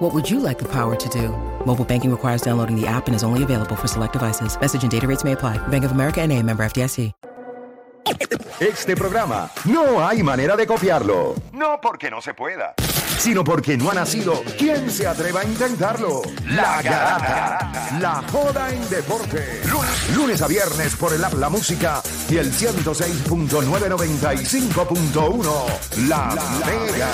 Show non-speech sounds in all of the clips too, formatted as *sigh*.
What would you like the power to do? Mobile banking requires downloading the app and is only available for select devices. Message and data rates may apply. Bank of America and a member FDIC. Este programa no hay manera de copiarlo. No porque no se pueda, sino porque no ha nacido. ¿Quién se atreva a intentarlo? La Garata. La joda en deporte. Lunes, lunes a viernes por el app La Música y el 106.995.1. La, Mega.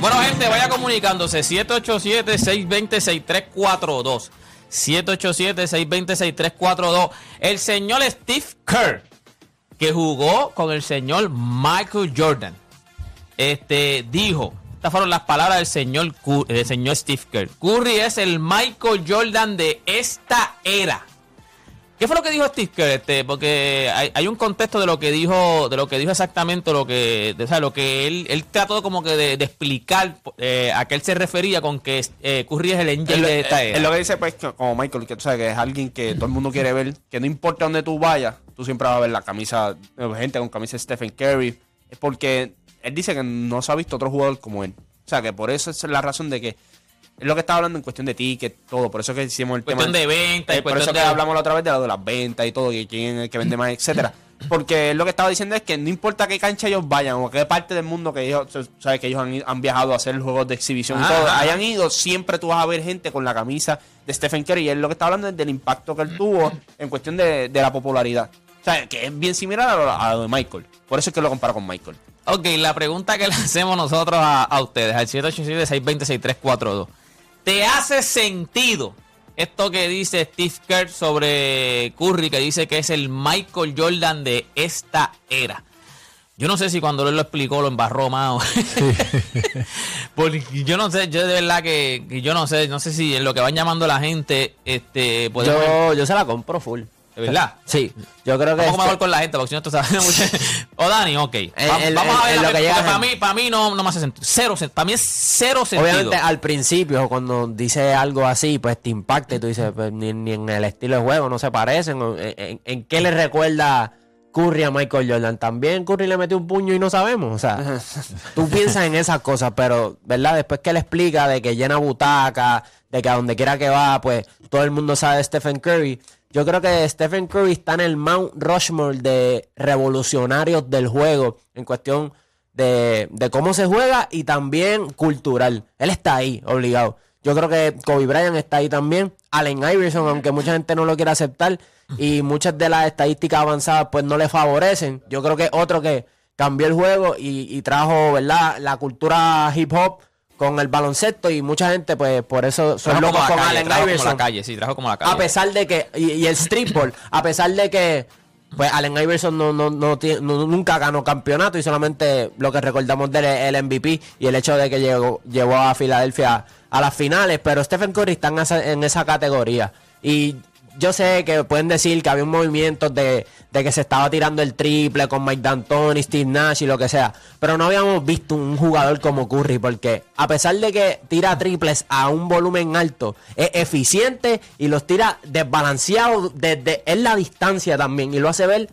Bueno, gente, vaya comunicándose. 787-620-6342. 787-620-6342. El señor Steve Kerr, que jugó con el señor Michael Jordan, este, dijo, estas fueron las palabras del señor, del señor Steve Kerr. Curry es el Michael Jordan de esta era. ¿Qué fue lo que dijo Steve Kerr? Este, porque hay, hay un contexto de lo que dijo, de lo que dijo exactamente, lo que, de, o sea, lo que él, él trató como que de, de explicar eh, a qué él se refería con que eh, Curry es el angel de esta es- era. es lo que dice, pues, que- como Michael, que tú sabes que es alguien que todo el mundo quiere ver, que no importa dónde tú vayas, tú siempre vas a ver la camisa, gente con camisa de Stephen Curry. Es porque él dice que no se ha visto otro jugador como él. O sea, que por eso es la razón de que es lo que estaba hablando en cuestión de tickets, todo. Por eso que hicimos el Cuestión tema. de venta y Eh, por eso cuestión que de- hablamos la otra vez de lo de las ventas y todo, y quién es el que vende más, etcétera. Porque lo que estaba diciendo es que no importa qué cancha ellos vayan o qué parte del mundo que ellos, sabes que ellos han, han viajado a hacer juegos de exhibición y todo, hayan ido, siempre tú vas a ver gente con la camisa de Stephen Curry. Y él lo que está hablando es del impacto que él tuvo en cuestión de, de la popularidad. O sea, que es bien similar a lo, a lo de Michael. Por eso es que lo comparo con Michael. Ok, la pregunta que le hacemos nosotros a, a ustedes, al 787-620-6342. ¿Te hace sentido esto que dice Steve Kerr sobre Curry, que dice que es el Michael Jordan de esta era? Yo no sé si cuando él lo explicó lo embarró más. o- *laughs* *laughs* Porque yo no sé, yo de verdad que, que yo no sé, no sé si en lo que van llamando la gente, este, podemos- Yo, yo se la compro full. ¿De verdad? Sí, yo creo que. Un poco este- mejor con la gente, porque si no. *laughs* O Dani, ok. Va- el- vamos a ver lo que llega para mí, para mí no, no me hace sentido. Cero, para mí es cero sentido. Obviamente al principio cuando dice algo así, pues te impacta y tú dices, pues, ni, ni en el estilo de juego no se parecen. o ¿En, en- en qué le recuerda Curry a Michael Jordan? También Curry le metió un puño y no sabemos. O sea, *laughs* tú piensas en esas cosas, pero, ¿verdad? Después que él explica de que llena butaca, de que a donde quiera que va, pues todo el mundo sabe de Stephen Curry. Yo creo que Stephen Curry está en el Mount Rushmore de revolucionarios del juego en cuestión de, de cómo se juega y también cultural. Él está ahí, obligado. Yo creo que Kobe Bryant está ahí también. Allen Iverson, aunque mucha gente no lo quiera aceptar y muchas de las estadísticas avanzadas pues no le favorecen. Yo creo que otro que cambió el juego y, y trajo, ¿verdad? La cultura hip hop con el baloncesto y mucha gente pues por eso son Trajo como locos la con calle, Allen trajo como la calle, sí, trajo como la calle. A pesar de que, y, y el street ball, a pesar de que, pues Allen Iverson no, no, no, tiene- no- nunca ganó campeonato y solamente lo que recordamos de él es el MVP y el hecho de que llegó, llevó a Filadelfia a las finales, pero Stephen Curry está en esa, en esa categoría. Y yo sé que pueden decir que había un movimiento de, de que se estaba tirando el triple con Mike D'Antoni, Steve Nash y lo que sea, pero no habíamos visto un jugador como Curry porque a pesar de que tira triples a un volumen alto, es eficiente y los tira desbalanceados desde en la distancia también y lo hace ver,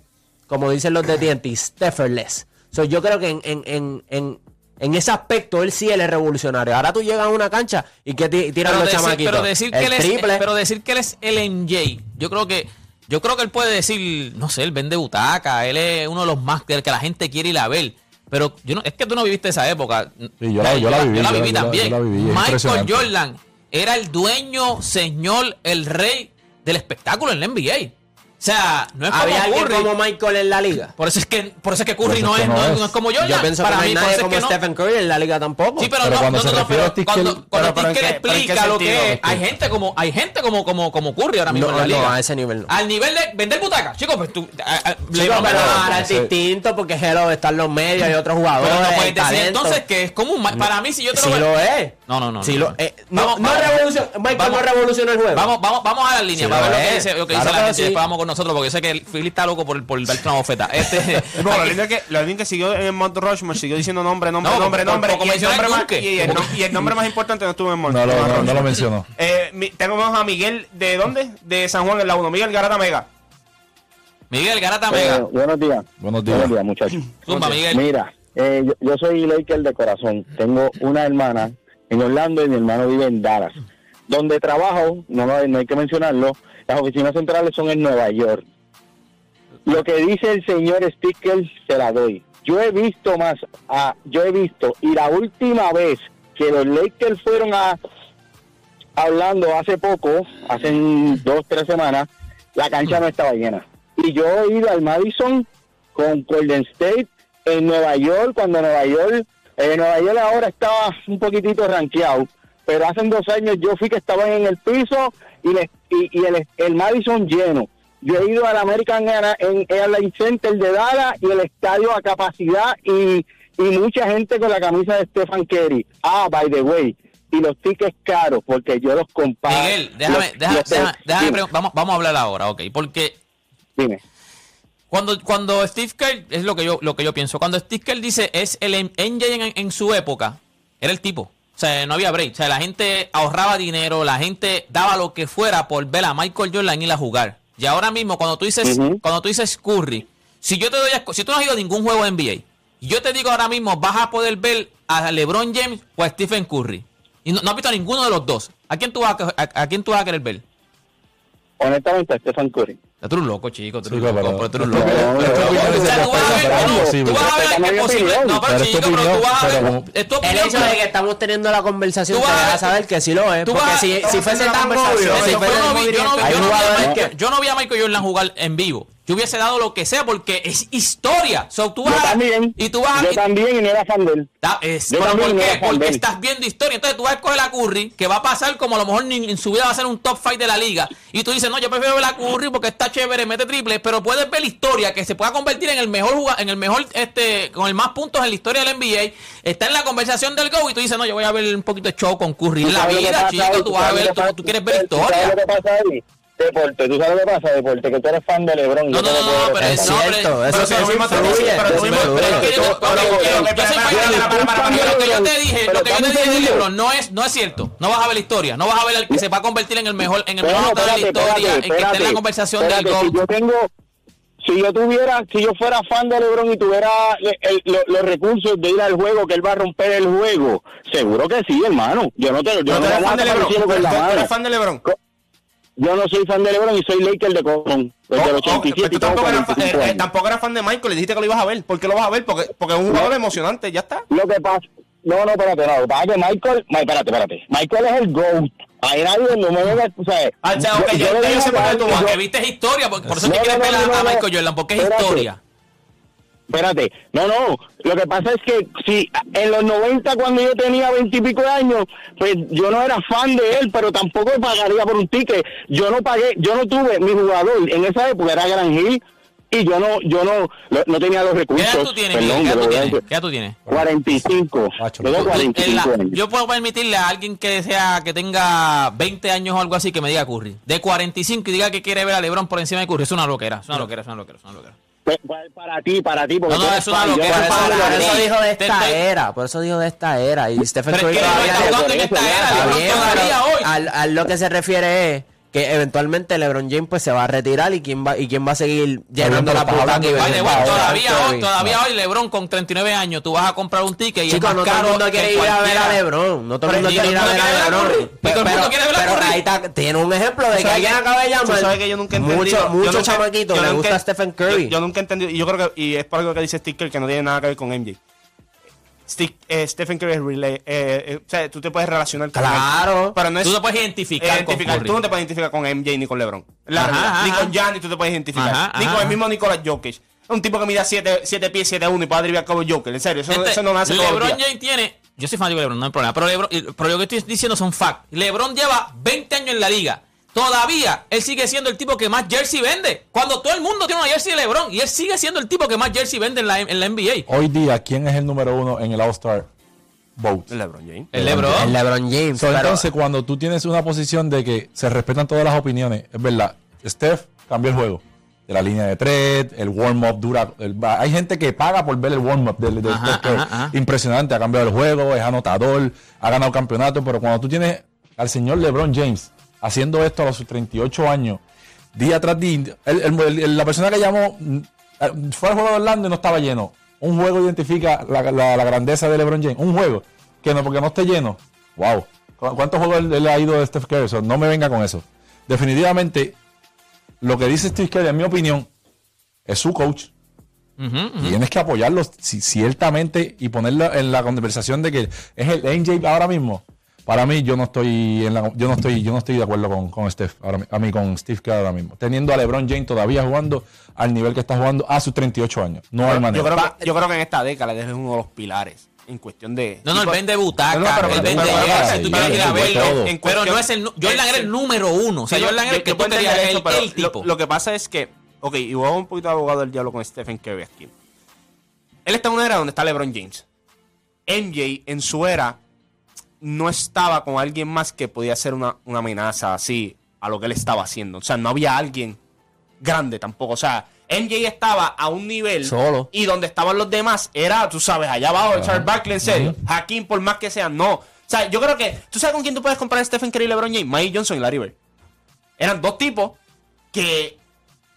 como dicen los de TNT, Stefferless. So, yo creo que en, en, en, en, en ese aspecto él sí él es revolucionario. Ahora tú llegas a una cancha y que ti- tiran pero los decir, chamaquitos. pero decir que él es, triple. pero decir que él es el MJ, yo creo que yo creo que él puede decir, no sé, él vende butaca, él es uno de los más que, que la gente quiere ir a ver. Pero yo no, es que tú no viviste esa época. Sí, yo la- yo la viví, Yo la yo la- viví yo la- también. yo la viví, es Michael. Jordan era el dueño, señor, el rey del espectáculo en la NBA. O sea, no es como ¿Había alguien Curry. como Michael en la liga? Por eso es que, por eso es que Curry no es no, no es, es. no es como Jordan. Yo pienso Para que no hay mí, nadie como que no. Stephen Curry en la liga tampoco. Sí, pero, Pero no, cuando no, se no, no, refiere pero a cuando, cuando pero- pero Steve ¿en Kerr qué- pero en qué explica lo que es, hay gente como, hay gente como, como, como Curry ahora mismo No, en la no, liga. a ese nivel no. Al nivel de vender butacas, chicos, pues tú, a- a- Sí, LeBron pero ahora es distinto porque Hello están los medios y otros jugadores. pero no puedes decir entonces que es como un para mí si yo te Sí lo lo es. No, no, no. Sí no. lo, eh, no, Vamos, no vamos. revolucionó. Michael Vamos. no revolucionó el juego. Vamos, vamos, vamos a la línea Sí, para ver lo lo que dice, lo la gente y después vamos con nosotros porque yo sé que el Philly está loco por, por darte una bofeta. Este, *laughs* Bueno, la línea que, la línea que siguió en el Mount Rushmore siguió diciendo nombre, nombre, No, nombre, por- nombre. por- y, el nombre más, Yunque. y, el, nom- y el nombre más importante no estuvo en el Mount No, lo- no, no lo mencionó. Eh, mi- tengo a Miguel, ¿de dónde? De San Juan, en la 1. Miguel Garata Mega. Miguel Garata Eh, Mega. buenos días. Buenos días. Buenos días, muchachos. *laughs* Zumba, Miguel. Mira, eh, yo, yo soy Laker de corazón. Tengo una hermana en Orlando y mi hermano vive en Dallas. Donde trabajo, no, no, no hay que mencionarlo, las oficinas centrales son en Nueva York. Lo que dice el señor Sticker se la doy. Yo he visto más, a, yo he visto, y la última vez que los Lakers fueron a hablando hace poco, hace dos, tres semanas, la cancha no estaba llena. Y yo he ido al Madison con Golden State en Nueva York, cuando Nueva York, eh, Nueva York ahora estaba un poquitito rankeado, pero hace dos años yo fui que estaban en el piso y, le- y, y el, el Madison lleno. Yo he ido al American Airlines Center de Dallas y el estadio a capacidad y, y mucha gente con la camisa de Stephen Curry. Ah, by the way, y los tickets caros, porque yo los comparo. Miguel, déjame, Los- déjame, los- déjame, déjame vamos, vamos a hablar ahora, ok, porque dime. Cuando, cuando Steve Kerr, es lo que yo, lo que yo pienso, cuando Steve Kerr dice es el M- NJ en, en su época, era el tipo. O sea, no había break. O sea, la gente ahorraba dinero, la gente daba lo que fuera por ver a Michael Jordan ir a jugar. Y ahora mismo, cuando tú dices, cuando tú dices Curry, si yo te doy, si tú no has ido a ningún juego de NBA, yo te digo ahora mismo, vas a poder ver a LeBron James o a Stephen Curry. Y no, no has visto a ninguno de los dos. ¿A quién tú vas a, a- a quién tú vas a querer ver? Honestamente, a Stephen Curry. Tú eres un loco, chico. Tú eres un loco, pero- tú eres un pero- loco. tú vas a ver, que mi posible. No, pero es chico, pero tú vas a ver. Es El hecho de que estamos teniendo la conversación Tú te vas a saber que sí lo es. Porque si, fuese tan obvio, Yo no vi- yo no vi- Hay yo no vi a Michael- que- Yo no vi a Michael Jordan jugar en vivo. Yo hubiese dado lo que sea porque es historia. So, tú vas Yo a- también. Y tú vas yo también y no era fan de él. Da- es- Yo pero también ¿por qué? Porque estás viendo historia. Entonces tú vas a escoger a Curry, que va a pasar como a lo mejor ni en su vida va a ser un top fight de la liga. Y tú dices, no, yo prefiero ver a Curry porque está chévere, mete triple, pero puedes ver la historia que se pueda convertir en el mejor jugador, en el mejor, este, con el más puntos en la historia del NBA. Está en la conversación del GO y tú dices, no, yo voy a ver un poquito de show con Curry. En ¿Tú la vida, chico, tú vas a ver, tú, quieres ver ¿Tú sabes historia. lo que pasa ahí? Deporte, tú sabes lo que pasa, Deporte, que tú eres fan de LeBron. No, no, te no, lo no, pero Es no, cierto, eso es mismo te influye, dice, pero tú mismo- pero es que yo- pero lo que yo te dije, pero lo que yo te dije de. LeBron no es, no es cierto. No vas a ver la historia, no vas a ver el que se va a convertir en el mejor, en el mejor jugador de la historia, en que esté en la conversación del yo tengo, si yo tuviera, si yo fuera fan de LeBron y tuviera el- el- lo- los recursos de ir al juego, que él va a romper el juego, seguro que sí, hermano. Yo no te lo yo no fan de LeBron. tú mano. eres fan de LeBron. Yo no soy fan de LeBron y soy Laker de corazón. Desde el Oh, oh, 87 pero tú y tengo tampoco eras, fan, 45 eh, eh, tampoco eras fan de Michael, le dijiste que lo ibas a ver. ¿Por qué lo vas a ver? Porque, porque es un jugador emocionante, ya está. Lo que pasa, no, no, espérate, no, lo que pasa es que Michael, espérate, espérate, Michael es el GOAT. Ahí nadie no me debe, o sea, Ah, yo- yo yo digo sé por qué que tú yo- vas, Porque viste historia, por, por eso No, que quieres no, ver no, a. Michael Jordan, porque es Espérate. historia. Espérate, no, no, lo que pasa es que si en los 90 cuando yo tenía 20 y pico de años, pues yo no era fan de él, pero tampoco pagaría por un ticket. Yo no pagué, yo no tuve, mi jugador en esa época era Gran Hill y yo no, yo no, no, tenía los ¿Qué recursos. edad tú tienes, Perdón, Miguel? ¿Qué edad yo tú tienes? decir. ¿Qué edad tú tienes? 45. Macho, Tengo tú- Tú- en 45 la- años. yo puedo permitirle a alguien que sea que tenga 20 años o algo así que me diga Curry. De 45 y diga que quiere ver a LeBron por encima de Curry. Es una loquera, es una loquera, es una loquera, es una loquera. Pues, pues, Para ti, para ti, porque No, no, tú eres es una fan, yo loquera, soy es fan una de Por loquera. LeBron. eso dijo de Te esta era, por eso dijo de esta era. Y Stephen Curry que no todavía está no- jugando en por esta eso, era, está Está LeBron bien, todavía pero hoy. al, al lo que se refiere es que eventualmente LeBron James pues se va a retirar y quién va y quién va a seguir llenando la puta que Vale, bueno, todavía hoy, todavía hoy LeBron con 39 años, tú vas a comprar un ticket y Chicos, es no todo el caro mundo quiere ir a ver a. LeBron. No todo el mundo quiere ir a ver a LeBron. Pero ahí está, tiene un ejemplo de que alguien acaba de llamar. sabes que yo nunca. Mucho, mucho chamaquito le gusta Stephen Curry. Yo, yo nunca he entendido, y yo creo que, y es por algo que dice Sticker que no tiene nada que ver con MJ. Steve- eh, Stephen Curry es relay, eh, eh, o sea, tú te puedes relacionar con él. Claro. Pero no es Tú te puedes identificar con identificar. Curry. Tú no te puedes identificar con MJ ni con LeBron. La Ajá, realidad. Ni ajá. con Gianni tú te puedes identificar. Ajá, ni ajá, con el ajá. mismo Nicolas Jokic. Un tipo que mida 7 pies, 7 1 y puede driblar como Joker. En serio, eso, Este, eso no nace LeBron. James tiene. Yo soy fanático de LeBron, no hay problema. Pero, LeBron- pero lo que estoy diciendo son facts. LeBron lleva 20 años en la liga. Todavía él sigue siendo el tipo que más jersey vende. Cuando todo el mundo tiene una jersey de LeBron. Y él sigue siendo el tipo que más jersey vende en la, en la NBA. Hoy día, ¿quién es el número uno en el All-Star Vote? LeBron James. El LeBron. El LeBron James. So, entonces, cuando tú tienes una posición de que se respetan todas las opiniones, es verdad, Steph cambió el juego. De la línea de tres, el warm-up dura. el- hay gente que paga por ver el warm-up de, de Ajá, Steph Curry. ajá, ajá. Impresionante, ha cambiado el juego, es anotador, ha ganado campeonato, pero cuando tú tienes al señor LeBron James haciendo esto a los 38 años, día tras día, el- el- la persona que llamó mm, fue al juego de Orlando y no estaba lleno. Un juego identifica la, la- la grandeza de LeBron James. Un juego que no, porque no esté lleno. Wow. ¿Cu- ¿Cuántos juegos él, él ha ido de Steph Curry? No me venga con eso. Definitivamente, lo que dice Steve Curry, en mi opinión, es su coach. Tienes que apoyarlo ci- ciertamente y ponerlo en la conversación de que es el MJ ahora mismo. Para mí, yo no estoy en la- yo no estoy, yo no estoy de acuerdo con, con Steph, ahora, a mí con Steve Kerr ahora mismo. Teniendo a LeBron James todavía jugando al nivel que está jugando a sus 38 años. No hay manera. Yo creo, que, yo creo que en esta década es uno de los pilares en cuestión de. No, no, él vende butaca, No, no, pero- él vende pero- tú ir a verlo. no es el. Jordan era el número uno. O sea, Jordan era el que yo tú querías, el, el tipo. Lo, lo que pasa es que, ok, y voy a un poquito de abogado del diablo con Stephen Curry aquí. Él está en una era donde está LeBron James. MJ en su era no estaba con alguien más que podía ser una, una amenaza así a lo que él estaba haciendo. O sea, no había alguien grande tampoco. O sea, MJ estaba a un nivel Solo. y donde estaban los demás era, tú sabes, allá abajo, Charles Barkley, en serio. Hakim, por más que sea, no. O sea, yo creo que, ¿tú sabes con quién tú puedes comparar a Stephen Curry y LeBron James? Mike Johnson y Larry Bird. Eran dos tipos que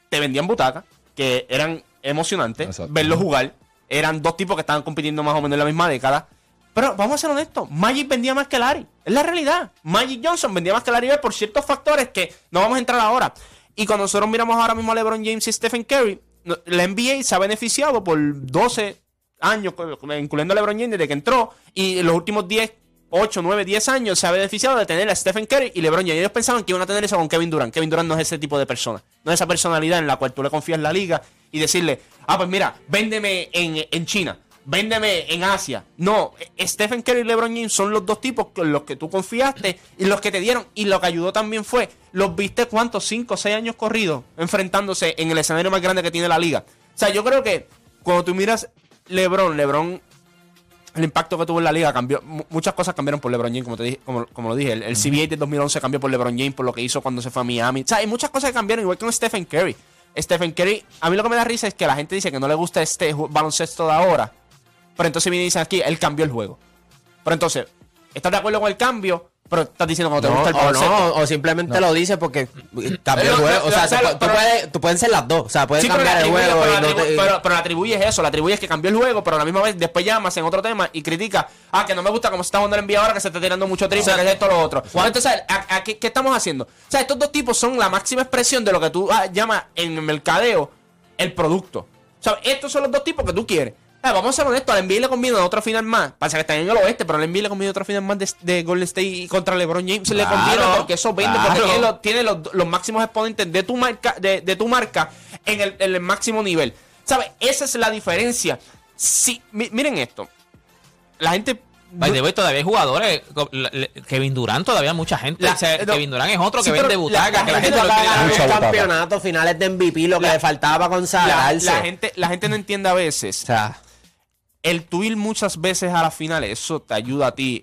te vendían butaca, que eran emocionantes, Exacto. verlos jugar. Eran dos tipos que estaban compitiendo más o menos en la misma década. Pero vamos a ser honestos, Magic vendía más que Larry. Es la realidad. Magic Johnson vendía más que Larry Bird por ciertos factores que no vamos a entrar ahora. Y cuando nosotros miramos ahora mismo a LeBron James y Stephen Curry, la NBA se ha beneficiado por 12 años, incluyendo a LeBron James desde que entró, y en los últimos 10, 8, 9, 10 años se ha beneficiado de tener a Stephen Curry y LeBron James. Ellos pensaban que iban a tener eso con Kevin Durant. Kevin Durant no es ese tipo de persona. No es esa personalidad en la cual tú le confías en la liga y decirle, ah, pues mira, véndeme en, en China. Véndeme en Asia. No, eh, Stephen Curry y LeBron James son los dos tipos con los que tú confiaste y los que te dieron. Y lo que ayudó también fue, los viste cuántos, 5 o 6 años corridos enfrentándose en el escenario más grande que tiene la liga. O sea, yo creo que cuando tú miras LeBron, LeBron el impacto que tuvo en la liga cambió. mu- Muchas cosas cambiaron por LeBron James, como, te dije, como, como lo dije. El, el CBA del 2011 cambió por LeBron James, por lo que hizo cuando se fue a Miami. O sea, hay muchas cosas que cambiaron, igual que con Stephen Curry. Stephen Curry, a mí lo que me da risa es que la gente dice que no le gusta este baloncesto de ahora. Pero entonces viene y dicen aquí, él cambió el juego. Pero entonces, ¿estás de acuerdo con el cambio? Pero estás diciendo que no te gusta el o no, o simplemente lo dice porque cambió el juego. O sea, tú, puedes, tú pueden ser las dos. O sea, puedes cambiar el juego pero, y le no te- atribu- pero- pero le atribuyes eso, le atribuyes que cambió el juego, pero a la misma vez después llamas en otro tema y critica, ah, que no me gusta cómo se está jugando el NBA ahora, que se está tirando mucho triple, que es esto lo otro. Entonces, ¿a- a qué, qué estamos haciendo? O sea, estos dos tipos son la máxima expresión de lo que tú ah, llamas en el mercadeo el producto. O sea, estos son los dos tipos que tú quieres. Vamos a ser honestos, al NBA le conviene otro final más. Pasa que están en el oeste, pero al NBA le conviene otro final más de, de Golden State y contra LeBron James. le Claro, conviene porque eso vende, porque tiene los, tiene los, los máximos exponentes de tu marca, de, de tu marca en el, en el máximo nivel. ¿Sabes? Esa es la diferencia. Si, mi- miren esto. La gente. By the way, todavía hay jugadores. le- Kevin Durant, todavía mucha gente. La- o sea, no. Kevin Durant es otro Sí, que vende la- butacas. la que la gente gente no lo va a quiere ganar dar. Mucha un butaca. campeonato, finales de MVP, lo que La- le faltaba consagrarse. la gente, la gente no entiende a veces. O sea, el tú ir muchas veces a las finales, eso te ayuda a ti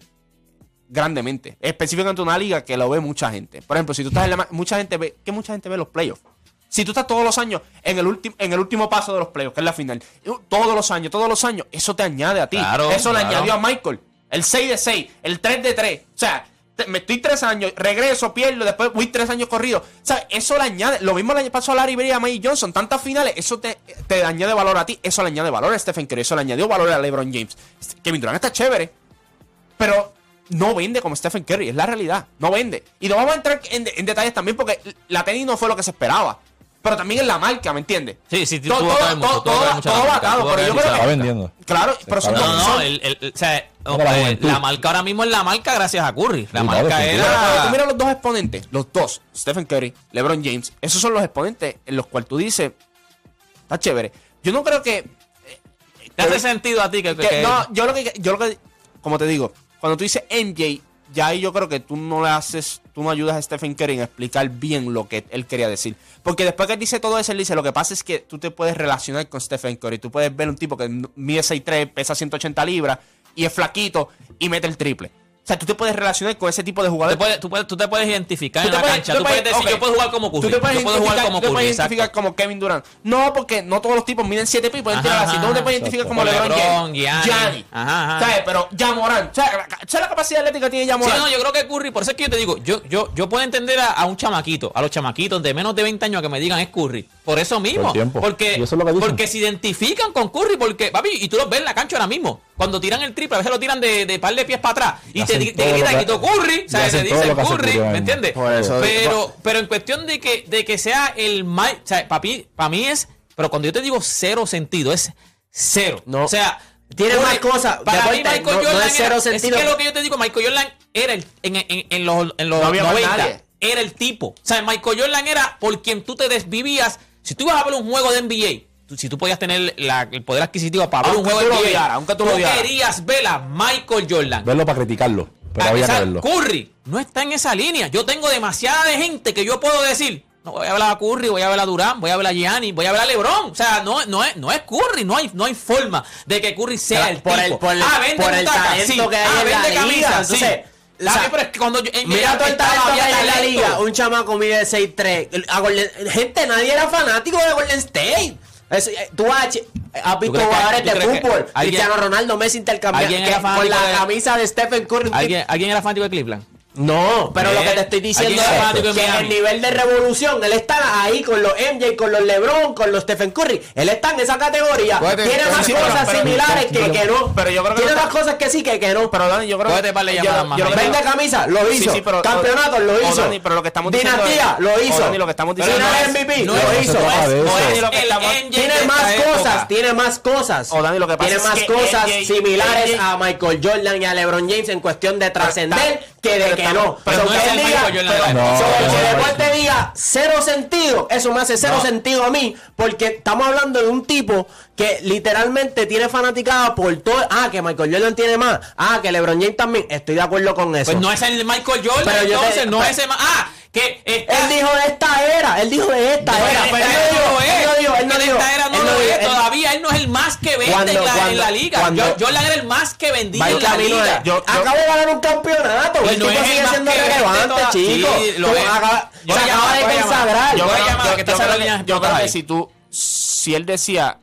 grandemente. Específicamente en una liga que lo ve mucha gente. Por ejemplo, si tú estás en la mucha gente ve, que mucha gente ve los playoffs. Si tú estás todos los años en el último en el último paso de los playoffs, que es la final, uh, todos los años, todos los años, eso te añade a ti. Claro, eso le añadió a Michael. El 6 de 6, el 3 de 3. O sea, me estoy tres años, regreso, pierdo, después voy tres años corrido. O sea, eso le añade. Lo mismo le pasó a Larry Bird y a Mike Johnson. Tantas finales, eso te, te añade valor a ti. Eso le añade valor a Stephen Curry. Eso le añadió valor a LeBron James. Kevin Durant está chévere, pero no vende como Stephen Curry. Es la realidad. No vende. Y no vamos a entrar en, en detalles también porque la tenis no fue lo que se esperaba. Pero también en la marca, ¿me entiendes? Sí, sí, sí, todo, todo, todo, todo, atado, pero yo creo que, vendiendo. claro, pero son, está No, no, son- no, el, el- o sea, la eh, marca ahora mismo es la marca gracias a Curry. La marca cuando tú era. miras los dos exponentes, los dos, Stephen Curry, LeBron James, esos son los exponentes en los cuales tú dices, está chévere. Yo no creo que ¿Te hace sentido a ti que, Que- que- no, yo lo que, yo lo que, como te digo, cuando tú dices MJ, ya ahí yo creo que tú no le haces, tú no ayudas a Stephen Curry en explicar bien lo que él quería decir. Porque después que él dice todo eso, él dice, lo que pasa es que tú te puedes relacionar con Stephen Curry. Tú puedes ver un tipo que mide 6'3, pesa 180 libras y es flaquito y mete el triple. O sea, tú te puedes relacionar con ese tipo de jugadores. puedes- tú, puedes- tú te puedes identificar Tú en la puedes- cancha. tú Tú te puedes puedes- decir, yo puedo jugar como Curry. Tú te puedes yo puedo jugar identificar, como tú te Curry. puedes identificar como Kevin Durant. No, porque no todos los tipos miden 7 pies y pueden Ajá, tirar así. ajá, No te puedes exacto. identificar como LeBron LeBron, James. Gianni. Gianni. Ajá, ajá. ¿Sabes? Pero ya Morán. ¿Sabes ¿sabes la capacidad atlética que tiene ya Sí, no, yo creo que Curry, por eso es que yo te digo, yo, yo, yo puedo entender a, a un chamaquito, a los chamaquitos de menos de 20 años que me digan es Curry. Por eso mismo. Por. Porque, eso es porque se identifican con Curry, porque, papi, y tú los ves en la cancha ahora mismo. Cuando tiran el triple, a veces lo tiran de, de par de pies para atrás. Y te, Hacen te que- tú Curry, y ¿sabes? Te dicen Curry, ¿me entiendes? Por eso- Pero, pero en cuestión de que, de que sea el Mike, o sea, papi, para mí es, pero cuando yo te digo cero sentido, es cero. No. O sea, Tiene Curry- más cosas. Para mí, Michael no- no Jordan es cero era- sentido. Es que lo que yo te digo, Michael Jordan era el, en, en- en los, en los No había más 90, nadie. era el tipo. O sea, Michael Jordan era por quien tú te desvivías. Si tú ibas a ver un juego de NBA, si tú podías tener la- el poder adquisitivo para ver un juego de NBA, aunque tú lo querías ver a Michael Jordan. Verlo para criticarlo. Pero Ah, había que verlo. Curry no está en esa línea. Yo tengo demasiada de gente que yo puedo decir. No voy a ver a Curry, voy a ver a Durán, voy a ver a Gianni, voy a ver a LeBron. O sea, no, no, es, no es Curry, no hay, no hay forma de que Curry sea el por tipo. el, por el, ah, vende por el talento sí. que hay Ah, en la vende liga. camisa, Entonces, sí. La o sea, pero es que cuando yo, Mira mi- todo el talento que hay en la liga. Un chamaco mide 6'3. El- a Golden- Gente, nadie era fanático de Golden State. Es- eh, tú has, has visto jugadores de fútbol. Cristiano Ronaldo, Messi era con la de- camisa de Stephen Curry. ¿Alguien, ¿Alguien era fanático de Cleveland? No, pero lo que te estoy diciendo es que en el nivel de revolución, él está ahí con los MJ, con los LeBron, con los Stephen Curry. Él está en esa categoría. Tiene pero más sí, cosas pero- pero- similares que, que no. pero yo creo que Tiene más cosas que sí que que no. Pero Dani, yo creo que- Vende camisa, lo hizo. Sí, sí, pero- Campeonato, lo hizo. Dani, pero lo que estamos diciendo Dinastía, es- lo hizo. Dani, lo que estamos diciendo Final es- MVP, no lo es- hizo. Tiene más cosas, tiene más cosas. O Dani, lo que pasa tiene es más que cosas similares a Michael Jordan y a LeBron James en cuestión de trascender que de pero que no. pero no es el diga- Michael Jordan de el deporte diga cero sentido, eso me hace cero No. sentido a mí, porque estamos hablando de un tipo que literalmente tiene fanaticada por todo. Ah, que Michael Jordan tiene más. Ah, que LeBron James también. Estoy de acuerdo con eso. Pues no es el Michael Jordan, Pero yo te- entonces, no pero- es ese. ma- Ah, que está- Él dijo de esta era, él dijo de esta era. esta Él no dijo, él es. no dijo, él no En dijo. esta era no Todavía él no es el más que vende Cuando- en, la, en cuando- la liga. cuando- Yo- Jordan era el más que vendía en en la liga. Yo- acaba de ganar un campeonato. El no tipo es el sigue siendo relevante, toda- chico. Sí, lo es. acaba- Voy se acaba de consagrar. Yo yo creo que- yo si tú, si él decía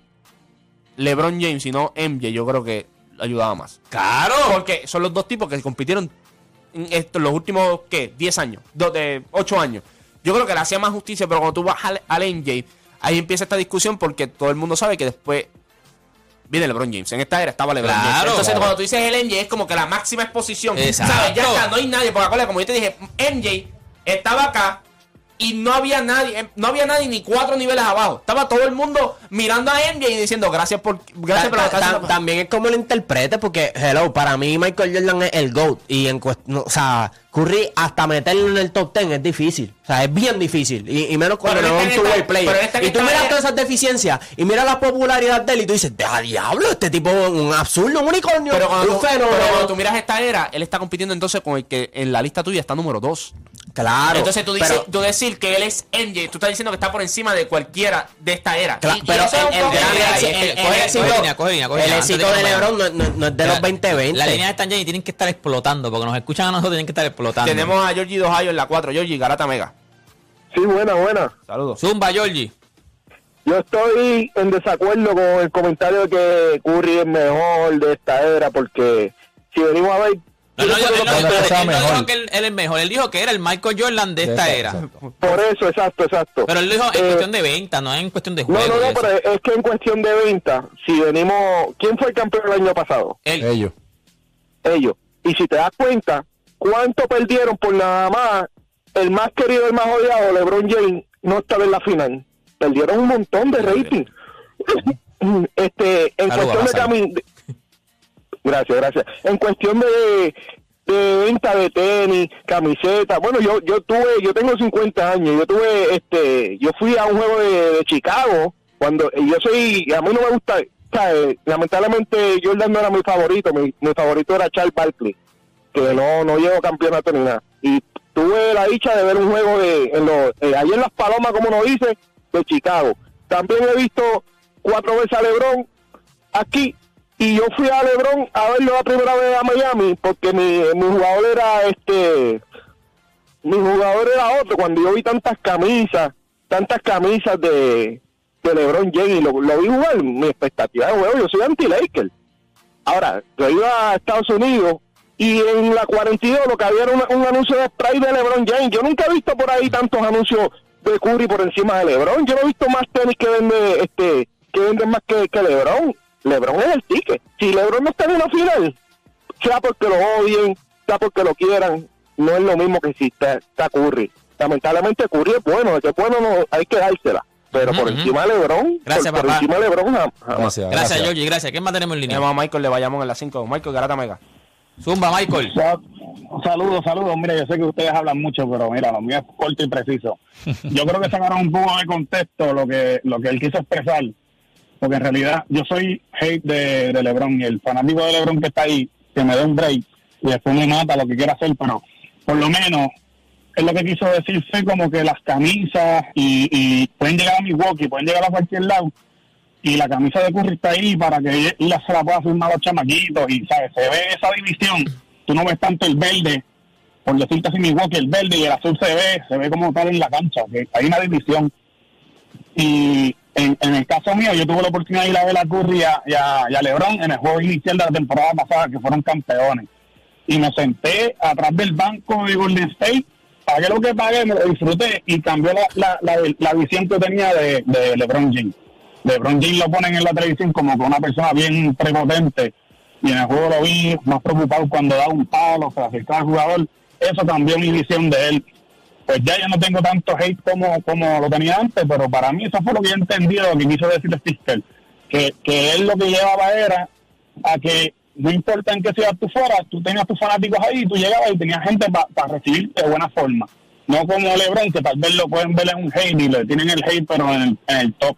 LeBron James y no MJ, yo creo que ayudaba más. Claro. Porque son los dos tipos que compitieron en en los últimos, ¿qué? 10 años, do- de 8 años. Yo creo que le hacía más justicia, pero cuando tú vas al, al MJ, ahí empieza esta discusión porque todo el mundo sabe que después viene LeBron James. En esta era estaba LeBron Claro, James. Entonces, claro. cuando tú dices el MJ, es como que la máxima exposición. Exacto. ¿Sabes? Ya está, no hay nadie. Porque acuérdate, como yo te dije, MJ estaba acá y no había nadie, eh, no había nadie ni cuatro niveles abajo. Estaba todo el mundo mirando a MJ y diciendo gracias por gracias por que Ta- estás ta- haciendo". También es como lo interprete, porque, hello, para mí Michael Jordan es el GOAT. Y en no, o sea, Curry hasta meterlo en el top 10 es difícil. O sea, es bien difícil. Y, y menos cuando no es un two-way player. Y tú miras todas esas deficiencias y miras la popularidad de él y tú dices, ¡ah, diablo! Este tipo es un absurdo, un unicornio, Pero cuando, un tú, fenómeno. pero cuando tú miras esta era, él está compitiendo entonces con el que en la lista tuya está número 2. Claro. Entonces tú dices, pero- tú decir que él es MJ, tú estás diciendo que está por encima de cualquiera de esta era. Cla- Y- pero el, éxito- de LeBron no, no- no es de los 2020. La línea están llenas y tienen que estar explotando porque nos escuchan a nosotros tienen que estar explotando. Tenemos a Georgie Dohayo en la 4. Georgie, Garata Mega. Sí, buena, buena. Saludos. Zumba, Georgie. Yo estoy en desacuerdo con el comentario de que Curry es mejor de esta era, porque si venimos a ver, No, no, yo- él no, él- no dijo que él, él es mejor. Él dijo que era el Michael Jordan de esta Exacto, era. exacto. por eso, exacto, exacto. Pero él dijo en Eh, cuestión de venta, no en cuestión de No, juego. no, no, eso. pero es que en cuestión de venta, si venimos, ¿quién fue el campeón el año pasado? Él. Ellos. Ellos. Y si te das cuenta, ¿cuánto perdieron por nada más? El más querido, el más odiado, LeBron James, no estaba en la final. perdieron un montón de rating. *laughs* este, en cuestión de Lázaro. cami- de- Gracias, gracias. En cuestión de, venta de tenis, camisetas, bueno, yo yo tuve, yo tengo 50 años, yo tuve, este, yo fui a un juego de, Chicago cuando yo soy, a mí no me gusta, ¿sabes? lamentablemente Jordan no era mi favorito, mi, mi favorito era Charles Barkley, que no no llevo campeonato ni nada. Y tuve la dicha de ver un juego de, en los, eh, ahí en Las Palomas, como nos dice, de Chicago. También he visto cuatro veces a LeBron aquí y yo fui a LeBron a verlo la primera vez a Miami porque mi, mi jugador era este mi jugador era otro cuando yo vi tantas camisas tantas camisas de, de LeBron James y lo, vi jugar mi expectativa de juego yo soy anti Laker ahora yo iba a Estados Unidos y en la 42 lo que había era un anuncio de spray de LeBron James. Yo nunca he visto por ahí tantos anuncios de Curry por encima de LeBron. Yo no he visto más tenis que vende este que venden más que, que LeBron LeBron es el ticket. Si LeBron no está en una final, sea porque lo odien, sea porque lo quieran, no es lo mismo que si está, está Curry. Lamentablemente Curry es bueno, de que es bueno no, hay que dársela. Pero por encima de LeBron, Gracias, por, por papá. encima de LeBron jam- jamás. Gracias, Gracias, Georgie, gracias. ¿Quién más tenemos en línea? Tenemos a Michael, le vayamos en las 5. Michael Garata Mega. Zumba, Michael. Sa- Saludos, saludos. Mira, yo sé que ustedes hablan mucho, pero mira, lo mío es corto y preciso. *laughs* Yo creo que sacaron un poco de contexto lo que lo que él quiso expresar, porque en realidad yo soy hate de, LeBron y el fanático de LeBron que está ahí, que me dé un break y después me mata lo que quiera hacer, pero por lo menos él lo que quiso decir fue como que las camisas y, y pueden llegar a Milwaukee, pueden llegar a cualquier lado y la camisa de Curry está ahí para que ella se la pueda firmar a los chamaquitos y sabes se ve esa división. Tú no ves tanto el verde por decirte así Milwaukee el verde y el azul se ve se ve como tal en la cancha que hay una división. Y en, el caso mío yo tuve la oportunidad de ir a ver a Curry y a, LeBron en el juego inicial de la temporada pasada que fueron campeones y me senté atrás del banco de Golden State pagué lo que pagué, me lo disfruté y cambió la, la, la, visión que tenía de, LeBron James. LeBron James lo ponen en la televisión como que una persona bien prepotente y en el juego lo vi más preocupado cuando da un palo, se acercaba al jugador. Eso cambió mi visión de él. Pues ya yo no tengo tanto hate como, como lo tenía antes, pero para mí eso fue lo que yo entendí, lo que quiso decir Steve que, que él lo que llevaba era a que no importa en qué ciudad tú fueras, tú tenías tus fanáticos ahí tú llegabas y tenías gente para recibirte de buena forma. No como LeBron, que tal vez lo pueden ver en un hate y le tienen el hate, pero en el top.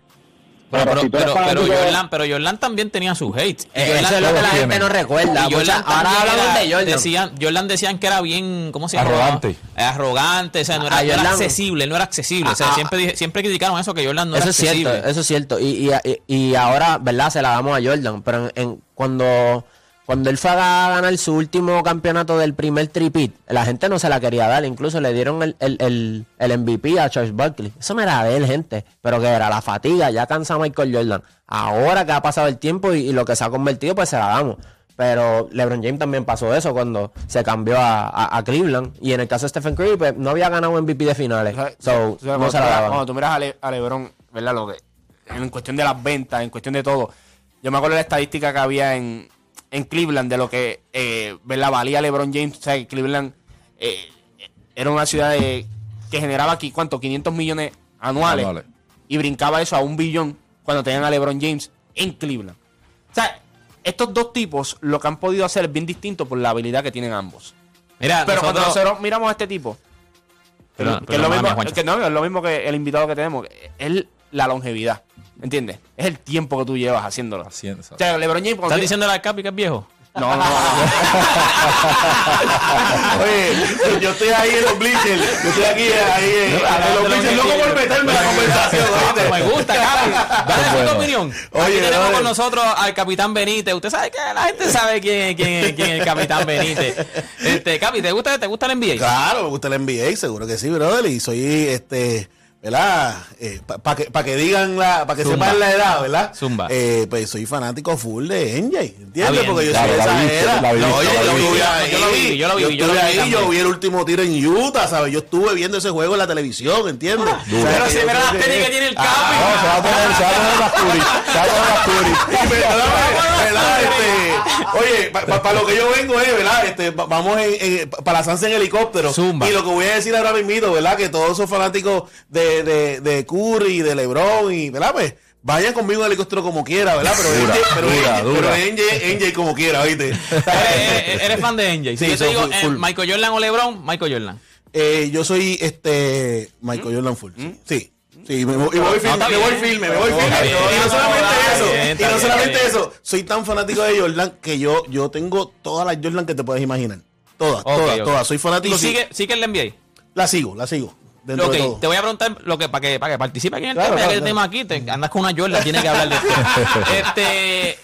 Pero, pero, si pero, pero Jordan, pero Jordan también tenía su hate. Y Eh, Jordan- eso es lo que la gente no recuerda. Jordan ahora hablamos de Jordan. Decían, Jordan decían que era bien, ¿cómo se llama? Arrogante. Eh, Arrogante, o sea, no era, no accesible, no era accesible. O sea, siempre, siempre criticaron eso, que Jordan no eso era es cierto, accesible. eso es cierto. Y, y, y ahora, ¿verdad? Se la damos a Jordan. Pero en, en- cuando, cuando él fue a ganar su último campeonato del primer tripit, la gente no se la quería dar. Incluso le dieron el, el, el, el MVP a Charles Barkley. Eso no era de él, gente. Pero que era la fatiga. Ya cansa Michael Jordan. Ahora que ha pasado el tiempo y, y lo que se ha convertido, pues se la damos. Pero LeBron James también pasó eso cuando se cambió a, a- a Cleveland. Y en el caso de Stephen Curry, pues no había ganado MVP de finales. O sea, So, sea, no se la daban. cuando tú miras a, Le- a LeBron, ¿verdad? Lo que, en cuestión de las ventas, en cuestión de todo. Yo me acuerdo de la estadística que había en, en Cleveland de lo que eh, ¿verdad? valía LeBron James. O sea, que Cleveland eh, era una ciudad de- que generaba aquí, ¿cuánto? 500 millones anuales. Anuales. Y brincaba eso a un billón cuando tenían a LeBron James en Cleveland. O sea, estos dos tipos lo que han podido hacer es bien distinto por la habilidad que tienen ambos. Mira, Pero cuando nosotros- miramos a este tipo, que, que es, lo mismo, Juancho. que no, es lo mismo que el invitado que tenemos, es la longevidad. ¿Entiendes? Es el tiempo que tú llevas haciéndolo. Haciendo, O sea, LeBron James, ¿Estás diciendo al Capi que es viejo? No, no, no. *laughs* Oye, yo estoy ahí en los bleachers. Yo estoy aquí ahí en, en los bleachers. Loco por meterme en la conversación. ¿oíste? Me gusta, Capi. Dale tu bueno. opinión. Oye, Aquí tenemos con nosotros al Capitán Benítez. Usted sabe que la gente sabe quién, quién, quién es el Capitán Benítez. Este, Capi, ¿te gusta, ¿te gusta el NBA? Claro, me gusta el NBA, seguro que sí, brother. Y soy, este, ¿verdad? Para que, pa que digan la, para que Zumba. sepan la edad, ¿verdad? Zumba. Eh, pues soy fanático full de NJ, Ah, ¿entiendes? bien. Porque yo Claro, soy esa era. No, oye, la yo lo viví, yo lo viví, yo lo ahí, yo vi el último tiro en Utah, ¿sabes? Yo estuve viendo ese juego en la televisión, ¿entiendes? O sea, Pero si creo las tenis que tiene el Capi. No, se va a poner, se va a poner las puris. Se va a poner las *laughs* ¿verdad? Este, oye, para lo que yo vengo es, ¿verdad? Este, va- vamos en, para la Sansa en helicóptero. Zumba. Y lo que voy a decir ahora mismo, ¿verdad? Que todos esos fanáticos de, de, de, de Curry, de LeBron y, ¿verdad? Pues vayan conmigo en helicóptero como quiera, ¿verdad? Pero Dura, NJ, pero, dura, NJ, dura. pero NJ, NJ como quiera, ¿oíste? *laughs* Eres, eres fan de NJ. Si Sí, yo te soy digo full- eh, full. Michael Jordan o LeBron, Michael Jordan. Eh, yo soy este Michael Jordan Full. ¿Mm? Sí. Sí, me, voy- y voy firme, me voy firme, me voy firme. Y no solamente eso, bien, y no solamente eso, soy tan fanático de Jordan que yo, yo tengo todas las Jordan que te puedes imaginar. Todas, todas, todas. Soy fanático. ¿Tú sí. sigue, sigue en la NBA? La sigo, la sigo. Dentro Ok, de todo. te voy a preguntar lo que para que, para que participe aquí en el Claro, tema, ya que claro. tenemos aquí, te- andas con una Jordan, tienes que hablar de esto. *laughs* este,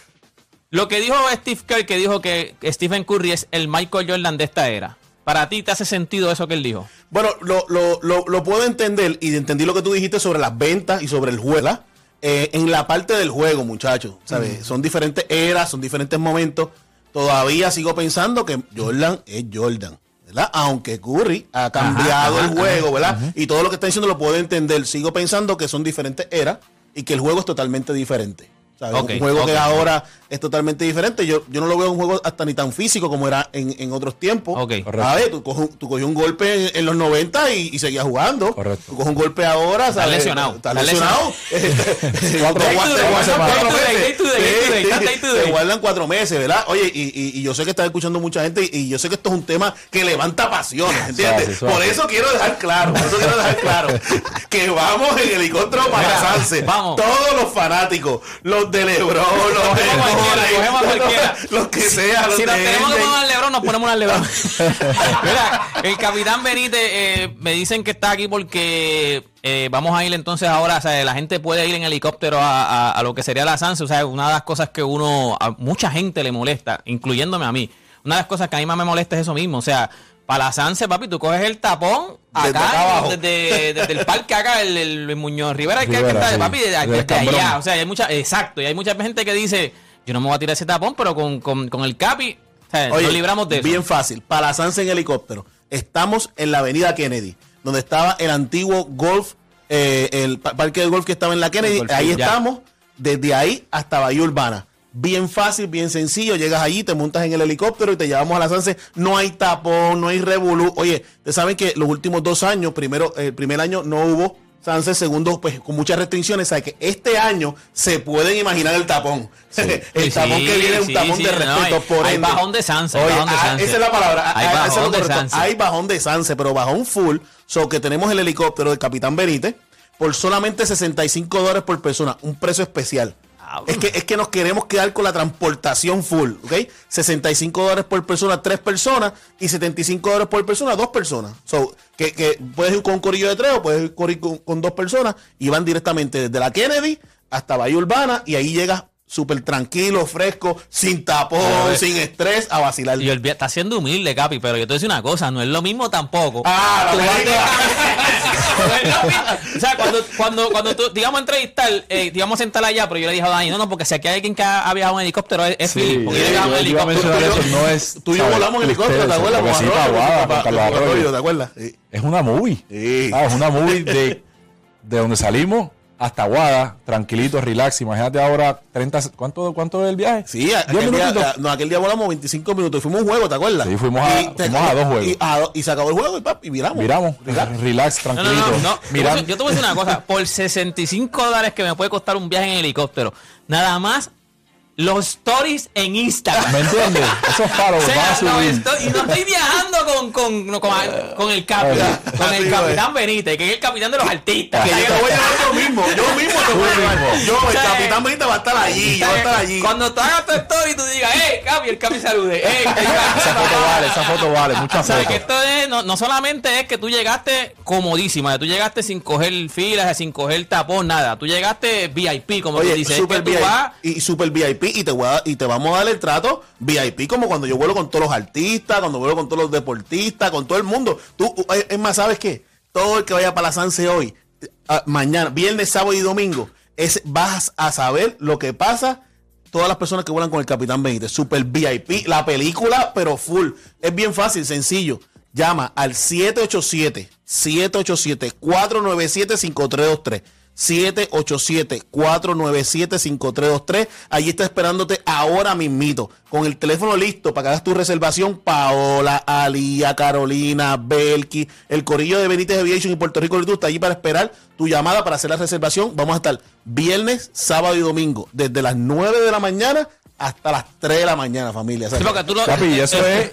lo que dijo Steve Kerr, que dijo que Stephen Curry es el Michael Jordan de esta era. ¿Para ti te hace sentido eso que él dijo? Bueno, lo, lo, lo, lo puedo entender y entendí lo que tú dijiste sobre las ventas y sobre el juego. Eh, en la parte del juego, muchachos, ¿sabes? Son diferentes eras, son diferentes momentos. Todavía sigo pensando que Jordan es Jordan, ¿verdad? Aunque Curry ha cambiado ajá, el juego, ¿verdad? Y todo lo que está diciendo lo puedo entender. Sigo pensando que son diferentes eras y que el juego es totalmente diferente. ¿Sabes? Un juego que ahora es totalmente diferente. Yo, yo no lo veo un juego hasta ni tan físico como era en, en otros tiempos. Ok. Correcto. A ver, tú coges un, tú coges un golpe en, en los 90 y, y seguías jugando. Correcto. Tú coges un golpe ahora, Estás ¿sabes? lesionado. Estás Estás lesionado. *laughs* Te guardan- cuatro meses. ¿verdad? Oye, y, y- y yo sé que está escuchando mucha gente y, y yo sé que esto es un tema que levanta pasiones, ¿entiendes? Suave, suave. Por eso quiero dejar claro, por eso quiero dejar claro *laughs* que vamos en helicóptero para Mira, vamos. Todos los fanáticos, los de Lebron, los de Cogemos a cualquiera, los que sean, los Si nos tenemos que poner al Lebron, nos ponemos al Lebron. *laughs* Mira, el capitán Benítez eh, me dicen que está aquí porque eh, vamos a ir entonces ahora, o sea, la gente puede ir en helicóptero a, a- a lo que sería la Sanse, o sea, una de las cosas que uno, a mucha gente le molesta, incluyéndome a mí, una de las cosas que a mí más me molesta es eso mismo, o sea, para la Sanse, papi, tú coges el tapón Desde acá, abajo. desde, desde el parque acá, el, el- el Muñoz Rivera, el que, está, sí. papi, desde, allá, o sea, hay mucha, exacto, y hay mucha gente que dice, yo no me voy a tirar ese tapón, pero con, con, con el capi, o sea, Oye, nos libramos de eso. Bien fácil. Para la Sanse en helicóptero. Estamos en la avenida Kennedy, donde estaba el antiguo golf, eh, el pa- parque de golf que estaba en la Kennedy. ahí ya. estamos, desde ahí hasta Bahía Urbana. Bien fácil, bien sencillo. Llegas allí, te montas en el helicóptero y te llevamos a la Sanse. No hay tapón, no hay revolú. Oye, ustedes saben que los últimos dos años, primero, el primer año no hubo Sanse, segundo, pues con muchas restricciones. Sabe que este año se pueden imaginar el tapón. *laughs* el Sí, tapón que viene es un tapón de respeto. hay- por hay ende. bajón de Sanse, Oye, bajón de ah, Sanse. esa es la palabra. Hay ah, bajón de. Sanse. Hay bajón de Sanse, pero bajón full. So que tenemos el helicóptero del Capitán Benítez por solamente 65 dólares por persona. Un precio especial. Es que, es que nos queremos quedar con la transportación full, ¿ok? 65 dólares por persona, tres personas, y 75 dólares por persona, dos personas. So, que, que puedes ir con un corillo de tres o puedes ir con, con- dos personas y van directamente desde la Kennedy hasta Bahía Urbana y ahí llegas súper tranquilo, fresco, sin tapón, Pero, sin estrés, a vacilar. Y olvida- está siendo humilde, Capi, pero yo te voy a decir una cosa, no es lo mismo tampoco. Ah, la *laughs* mismo. O sea, cuando, cuando, cuando tú, digamos, entrevistar, eh, digamos, sentar allá, pero yo le dije a Dani, no, no, porque si aquí hay alguien que ha, ha viajado en helicóptero, es, es Sí, Philip, porque yo he yo- yo iba a helicóptero. eso, no es. Tú y yo volamos en helicóptero, ¿te acuerdas? Con sí, Arroyo, para Aguada, con con Carlos Arroyo, Arroyo. ¿te acuerdas? Sí. Es una movie. Sí. Ah, es una movie de, de donde salimos hasta Aguada, tranquilito, relax. Imagínate ahora 30, ¿cuánto, cuánto es el viaje? Sí, ¿Diez aquel día, no, aquel día volamos 25 minutos y fuimos a un juego, ¿te acuerdas? Sí, fuimos a- Y te- fuimos a dos juegos. Y, a- y se acabó el juego y, pap, y viramos. Miramos, Relax. *laughs* relax, No, no, tranquilito. no, no. Mirando. Yo te voy a decir una cosa. Por 65 dólares que me puede costar un viaje en helicóptero, nada más los stories en Instagram. ¿Me entiendes? Esos faros O sea, van a no subir. estoy- y no estoy viajando con, con, no, con, con el capitán, con el capitán Benítez, que es el capitán de los artistas. Que yo te voy a llevar yo mismo. Yo mismo te voy a llevar. Yo, el O sea, capitán Benita va a estar allí. Yo voy a estar allí. Cuando tú hagas tu story, tú digas, hey, Capi, el Capi salude. Hey, el Capi Esa foto vale, esa foto vale, muchas O sea, que fotos. esto es, no, no solamente es que tú llegaste comodísima, tú llegaste sin coger filas, sin coger tapón, nada. Tú llegaste VIP, como tú Oye, dices. super es que tú VIP vas- y super VIP y te voy y te vamos a dar el trato VIP como cuando yo vuelo con todos los artistas, cuando vuelo con todos los deportistas, con todo el mundo. Tú, eh, es más, ¿sabes qué? Todo el que vaya para la Sanse hoy, ah, mañana, viernes, sábado y domingo, es, vas a saber lo que pasa. Todas las personas que vuelan con el Capitán Benítez, super VIP, la película, pero full. Es bien fácil, sencillo. Llama al 787 787 497 5323 787-497-5323. Allí está esperándote ahora mismito. Con el teléfono listo para que hagas tu reservación. Paola, Alía, Carolina, Belki, el corillo de Benítez Aviation y Puerto Rico Tú está allí para esperar tu llamada para hacer la reservación. Vamos a estar viernes, sábado y domingo. Desde las 9 de la mañana hasta las 3 de la mañana, familia. Sí, porque tú lo- Papi, y eso *laughs* es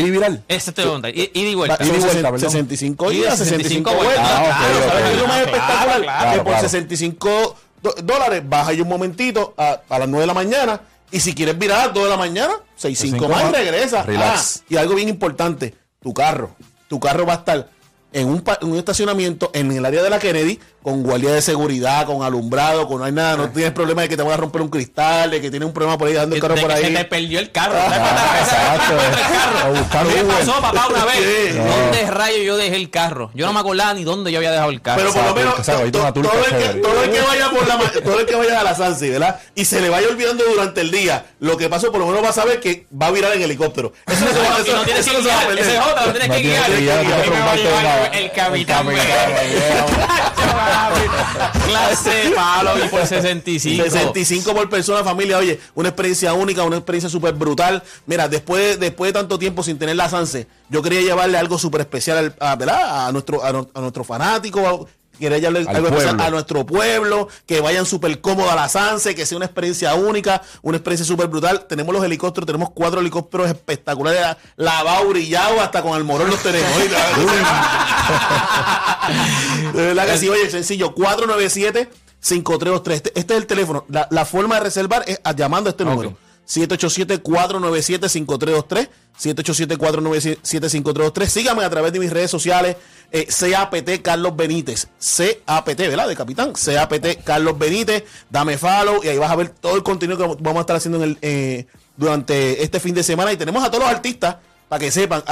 y viral. Ese te pregunta. Y, y de vuelta. Y vuelta, 60, perdón. 65 Ida, días, 65 65 vueltas. vueltas. Claro, Ah, ok, ¿sabes ok. qué es lo más Claro, espectacular? claro, que por claro. 65 do- dólares baja ahí un momentito a, a las 9 de la mañana. Y si quieres virar a las 2 de la mañana, 65 más y más. regresa. Relax. Ah, y algo bien importante, tu carro. Tu carro va a estar en un, en un estacionamiento en el área de la Kennedy con guardia de seguridad, con alumbrado, con no hay nada, no tienes problema de que te van a romper un cristal, de que tienes un problema por ahí dando el carro de por que ahí. se te perdió el carro. Ah, ¿Sabes cuántas veces exacto. *laughs* me encontré *laughs* el carro? A A Uber. pasó, papá, una vez. Sí. ¿Dónde rayo yo dejé el carro? Yo no me acordaba ni dónde yo había dejado el carro. Pero por lo menos todo, el que, chévere. todo el que vaya por la todo el que vaya a la Sansi, ¿verdad? Y se le vaya olvidando durante el día lo que pasó, por lo menos va a saber que va a virar en helicóptero. *laughs* Eso no se va, eso- y no tienes que a guiar, ese es otra, no tienes que guiar. A a el capitán. *laughs* Clase palo y por 65. 65 por persona, familia. Oye, una experiencia única, una experiencia súper brutal. Mira, después, después de tanto tiempo sin tener la Sanse, yo quería llevarle algo súper especial al- a, a nuestro a, nuestro fanático. Al algo especial a nuestro pueblo, que vayan súper cómodos a la Sanse, que sea una experiencia única, una experiencia súper brutal. Tenemos los helicópteros, tenemos cuatro helicópteros espectaculares, lavados, brillados, hasta con el morón los tenemos. *laughs* De verdad que sí, *laughs* oye, sencillo, 497-5323. Este, este es el teléfono. La, la forma de reservar es llamando a este número. 787-497-5323. 787-497-5323. Síganme a través de mis redes sociales. eh, CAPT Carlos Benítez. CAPT, ¿verdad? De capitán. CAPT Carlos Benítez. Dame follow y ahí vas a ver todo el contenido que vamos a estar haciendo en el, eh, durante este fin de semana. Y tenemos a todos los artistas para que sepan,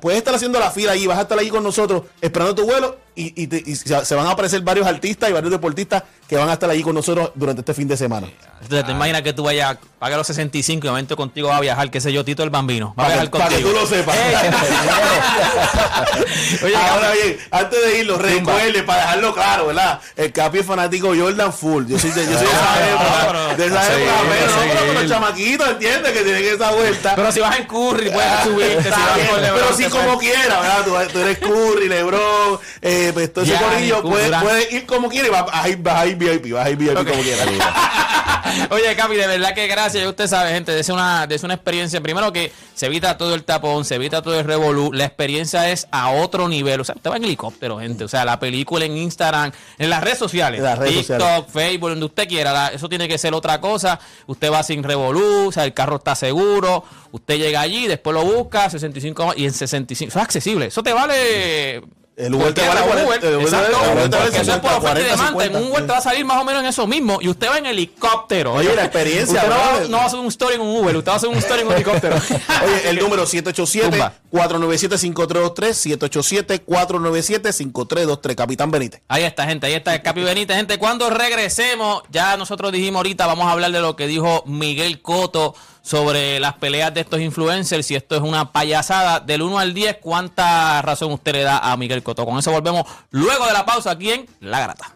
puedes estar haciendo la fila ahí, vas a estar ahí con nosotros esperando tu vuelo y, y te- y se van a aparecer varios artistas y varios deportistas que van a estar ahí con nosotros durante este fin de semana. Entonces, te imaginas que tú vayas, pagas los 65 y de momento contigo va a viajar, qué sé yo, Tito el Bambino. Va a Para viajar que, para que contigo. tú lo sepas. *laughs* Oye, Ahora bien, antes de irlo, recuerde, para dejarlo claro, ¿verdad? El Capi es fanático Jordan Full. Yo soy de, yo soy de esa época. De esa época, pero no, pero los chamaquitos, ¿entiendes? Que tienen esa vuelta. Pero si vas en Curry, puedes subirte. Si Está vas bien, con LeBron, pero te como puedes- quiera, ¿verdad? Tú, tú eres Curry, Lebron, eh, pues todo ese Gianni, corillo, puedes, Durant. puedes ir como quieras y vas a ir, vas a ir VIP, vas a ir VIP como quieras. *laughs* Oye, Capi, de verdad que gracias. Usted sabe, gente, de una, de una experiencia. Primero que se evita todo el tapón, se evita todo el revolú. La experiencia es a otro nivel. O sea, usted va en helicóptero, gente. O sea, la película en Instagram, en las redes sociales. En las redes TikTok, sociales. Facebook, donde usted quiera. la- eso tiene que ser otra cosa. Usted va sin revolú, o sea, el carro está seguro. Usted llega allí, después lo busca, 65 más, y en 65. Eso es accesible. Eso te vale. El Uber te 40, el Uber te Exacto, vale 40, porque eso es por 50, oferta y 40, demanda. En un 50. Uber te va a salir más o menos en eso mismo. Y usted va en helicóptero. Oye, la experiencia, Usted va, no va a hacer un story en un Uber, usted va a hacer un story en un helicóptero. *laughs* Oye, el número 787-497-5323, 787-497-5323, Capitán Benítez. Ahí está, gente. Ahí está el Capi Benítez. Gente, cuando regresemos, ya nosotros dijimos ahorita, vamos a hablar de lo que dijo Miguel Coto sobre las peleas de estos influencers. Si esto es una payasada, del 1 al 10, ¿cuánta razón usted le da a Miguel Coto? Con eso volvemos luego de la pausa aquí en La Grata.